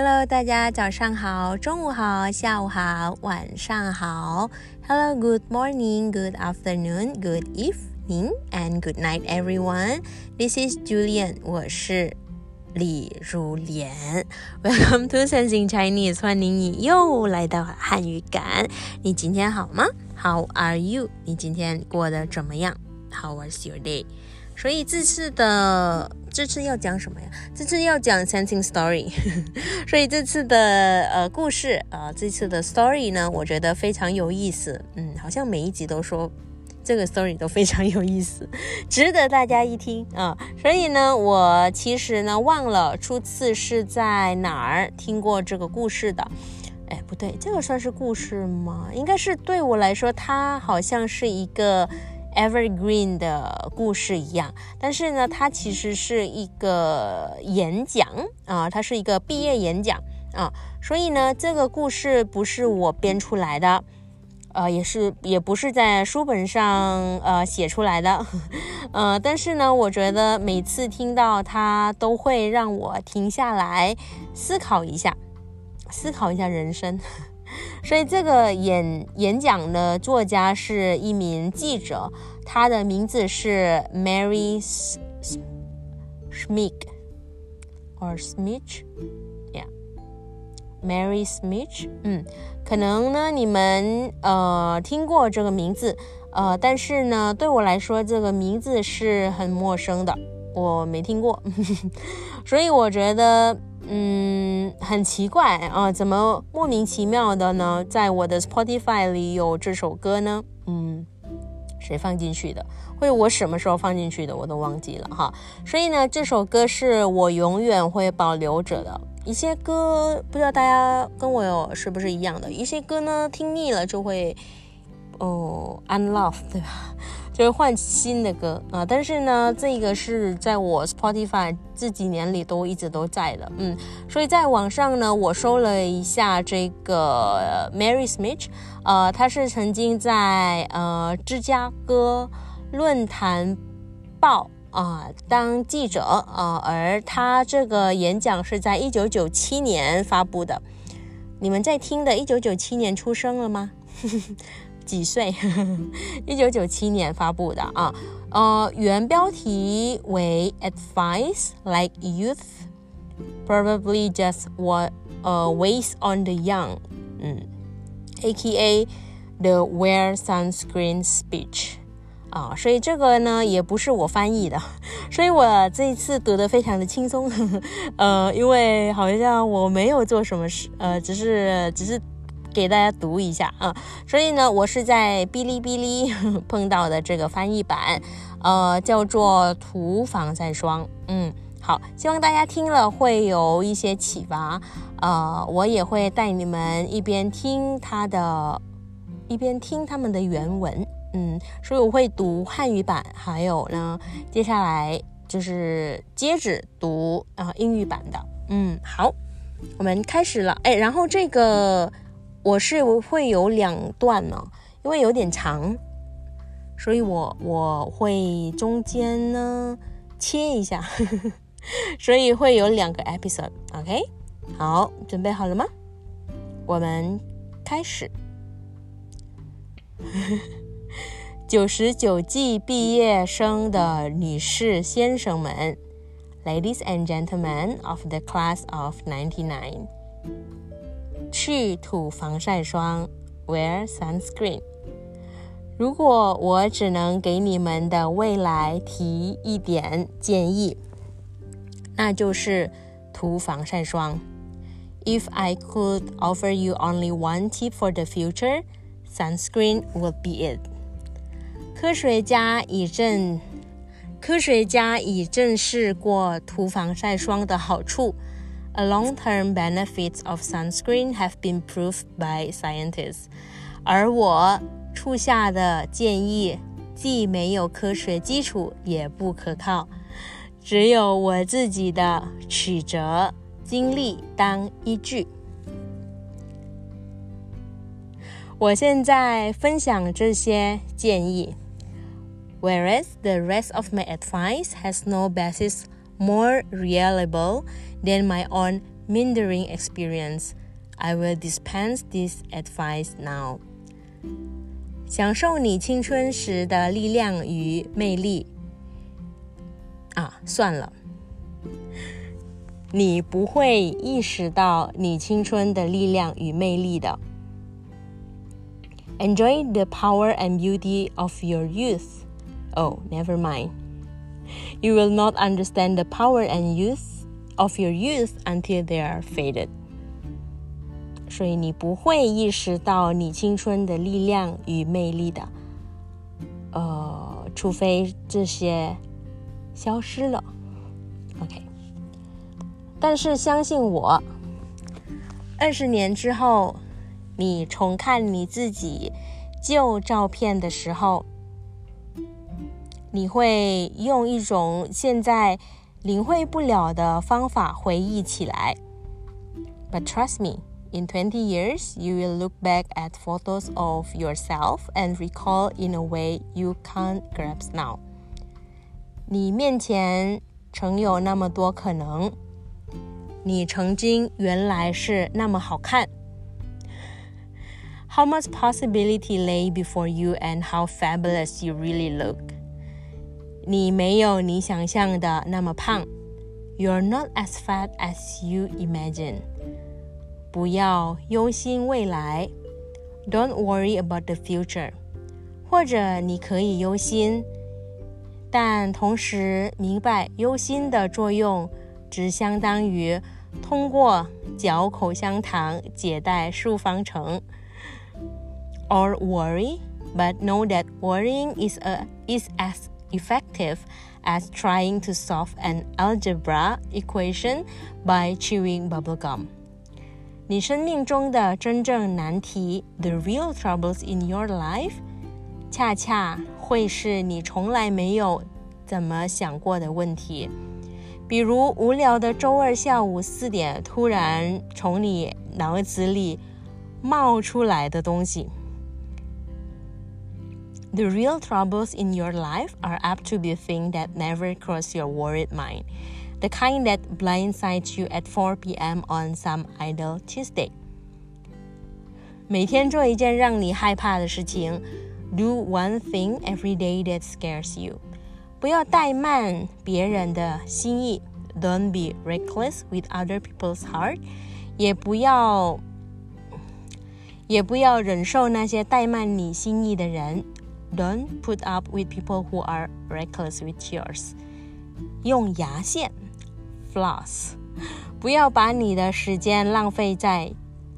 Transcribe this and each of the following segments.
Hello，大家早上好，中午好，下午好，晚上好。Hello，good morning，good afternoon，good evening and good night, everyone. This is Julian，我是李如莲。Welcome to Sensing Chinese，欢迎你又来到汉语感。你今天好吗？How are you？你今天过得怎么样？How was your day？所以这次的这次要讲什么呀？这次要讲 sensing story。所以这次的呃故事啊，这次的 story 呢，我觉得非常有意思。嗯，好像每一集都说这个 story 都非常有意思，值得大家一听啊。所以呢，我其实呢忘了初次是在哪儿听过这个故事的。哎，不对，这个算是故事吗？应该是对我来说，它好像是一个。Evergreen 的故事一样，但是呢，它其实是一个演讲啊，它是一个毕业演讲啊，所以呢，这个故事不是我编出来的，呃，也是也不是在书本上呃写出来的，呃，但是呢，我觉得每次听到它都会让我停下来思考一下，思考一下人生。所以这个演演讲的作家是一名记者，他的名字是 Mary Smith or Smith，yeah，Mary Smith，嗯，可能呢你们呃听过这个名字，呃，但是呢对我来说这个名字是很陌生的，我没听过，所以我觉得。嗯，很奇怪啊，怎么莫名其妙的呢？在我的 Spotify 里有这首歌呢？嗯，谁放进去的？或者我什么时候放进去的？我都忘记了哈。所以呢，这首歌是我永远会保留着的。一些歌，不知道大家跟我有是不是一样的？一些歌呢，听腻了就会哦，unlove，对吧？就是换新的歌啊，但是呢，这个是在我 Spotify 这几年里都一直都在的，嗯，所以在网上呢，我搜了一下这个 Mary Smith，呃，他是曾经在呃芝加哥论坛报啊当记者啊，而他这个演讲是在一九九七年发布的，你们在听的，一九九七年出生了吗？几岁？一九九七年发布的啊，呃，原标题为 "Advice like youth probably just what uh weighs on the young"，嗯，A.K.A. the wear sunscreen speech，啊，所以这个呢也不是我翻译的，所以我这一次读的非常的轻松呵呵，呃，因为好像我没有做什么事，呃，只是只是。给大家读一下啊，所以呢，我是在哔哩哔哩 碰到的这个翻译版，呃，叫做涂防晒霜。嗯，好，希望大家听了会有一些启发。呃，我也会带你们一边听它的，一边听他们的原文。嗯，所以我会读汉语版，还有呢，接下来就是接着读啊英语版的。嗯，好，我们开始了。哎，然后这个。我是会有两段呢，因为有点长，所以我我会中间呢切一下，所以会有两个 episode。OK，好，准备好了吗？我们开始。九十九季毕业生的女士、先生们，Ladies and gentlemen of the class of ninety nine。去涂防晒霜，wear sunscreen。如果我只能给你们的未来提一点建议，那就是涂防晒霜。If I could offer you only one tip for the future, sunscreen would be it。科学家已证，科学家已证实过涂防晒霜的好处。long-term benefits of sunscreen have been proved by scientists。而我处下的建议既没有科学基础，也不可靠，只有我自己的曲折经历当依据。我现在分享这些建议，whereas the rest of my advice has no basis more reliable than my own meandering experience, I will dispense this advice now. 享受你青春时的力量与魅力。啊，算了，你不会意识到你青春的力量与魅力的。Enjoy the power and beauty of your youth. Oh, never mind. You will not understand the power and youth of your youth until they are faded. 所以你不会意识到你青春的力量与魅力的，呃，除非这些消失了。OK，但是相信我，二十年之后，你重看你自己旧照片的时候， 你会用一种现在领会不了的方法回忆起来。But trust me. In 20 years, you will look back at photos of yourself and recall in a way you can't grasp now. 你面前曾有那么多可能，你曾经原来是那么好看。How much possibility lay before you and how fabulous you really look. 你没有你想象的那么胖。You're not as fat as you imagine. 不要忧心未来，Don't worry about the future。或者你可以忧心，但同时明白忧心的作用只相当于通过嚼口香糖解带数方程。Or worry, but know that worrying is a is as effective as trying to solve an algebra equation by chewing bubblegum. 你生命中的真正难题，the real troubles in your life，恰恰会是你从来没有怎么想过的问题。比如无聊的周二下午四点突然从你脑子里冒出来的东西。 The real troubles in your life are apt to be things that never cross your worried mind the kind that blindsides you at 4 p.m. on some idle Tuesday. 每天做一件让你害怕的事情，Do one thing every day that scares you。不要怠慢别人的心意，Don't be reckless with other people's heart。也不要，也不要忍受那些怠慢你心意的人 ，Don't put up with people who are reckless with yours。用牙线。floss，不要把你的时间浪费在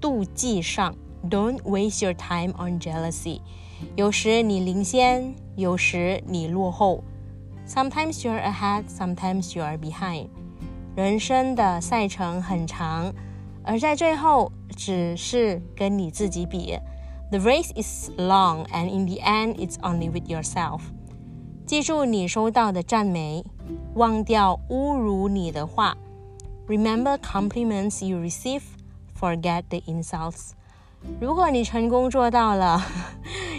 妒忌上。Don't waste your time on jealousy。有时你领先，有时你落后。Sometimes you're ahead, sometimes you're behind。人生的赛程很长，而在最后只是跟你自己比。 The race is long, and in the end, it's only with yourself. 记住你收到的赞美，忘掉侮辱你的话。Remember compliments you receive, forget the insults. 如果你成功做到了，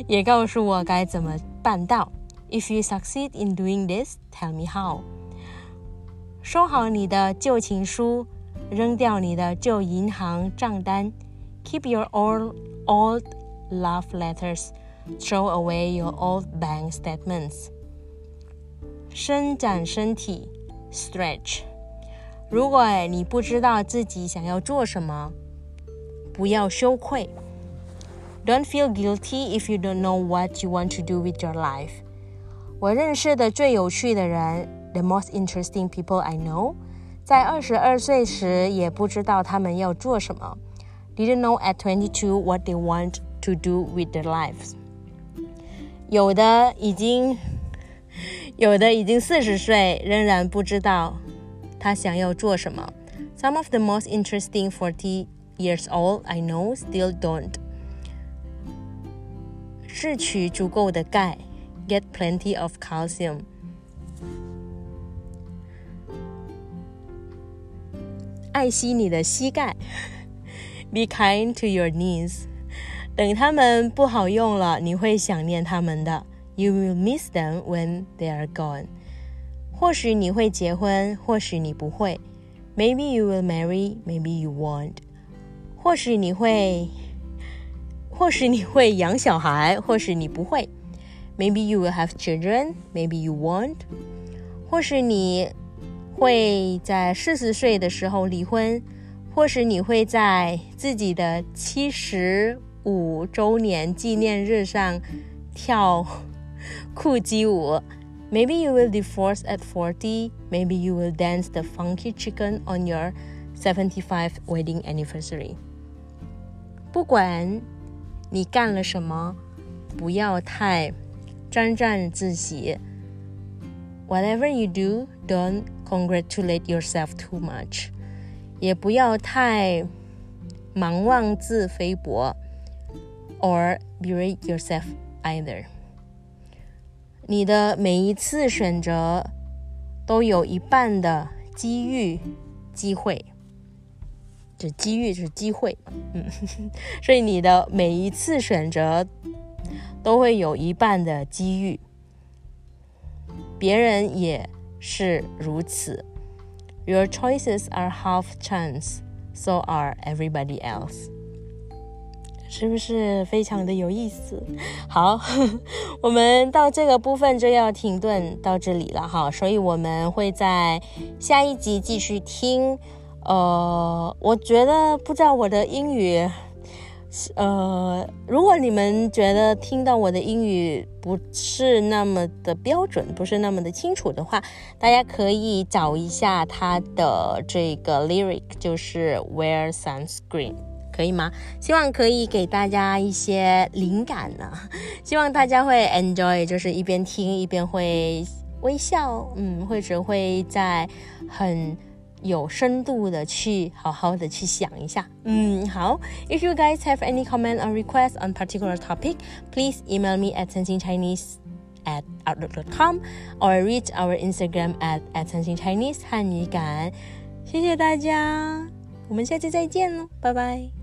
也告诉我该怎么办到。If you succeed in doing this, tell me how. 收好你的旧情书，扔掉你的旧银行账单。Keep your old old love letters. Throw away your old bank statements. 伸展身体，stretch。如果你不知道自己想要做什么，不要羞愧。Don't feel guilty if you don't know what you want to do with your life。我认识的最有趣的人，the most interesting people I know，在二十二岁时也不知道他们要做什么，didn't know at twenty two what they want to do with their lives。有的已经。有的已经四十岁，仍然不知道他想要做什么。Some of the most interesting forty years old I know still don't。摄取足够的钙，get plenty of calcium。爱惜你的膝盖，be kind to your knees。 等他们不好用了，你会想念他们的。You will miss them when they are gone。或许你会结婚，或许你不会。Maybe you will marry, maybe you won't。或许你会，或许你会养小孩，或许你不会。Maybe you will have children, maybe you won't。或许你会在四十岁的时候离婚，或许你会在自己的七十五周年纪念日上跳酷鸡舞。Maybe you will divorce at 40. Maybe you will dance the funky chicken on your 75th wedding anniversary. 不管你干了什么，不要太沾沾自喜。Whatever you do, don't congratulate yourself too much. 也不要太忙妄自菲薄 ，or berate yourself either. 你的每一次选择都有一半的机遇机会，就机遇就是机会，嗯，所以你的每一次选择都会有一半的机遇，别人也是如此。Your choices are half chance, so are everybody else. 是不是非常的有意思？好，我们到这个部分就要停顿到这里了哈，所以我们会在下一集继续听。呃，我觉得不知道我的英语，呃，如果你们觉得听到我的英语不是那么的标准，不是那么的清楚的话，大家可以找一下它的这个 lyric，就是 wear sunscreen。可以吗？希望可以给大家一些灵感呢。希望大家会 enjoy，就是一边听一边会微笑，嗯，或者会在很有深度的去好好的去想一下。嗯，好。If you guys have any comment or request on particular topic, please email me at Chinese at outlook.com or reach our Instagram at at Chinese 汉语感。谢谢大家，我们下次再见喽，拜拜。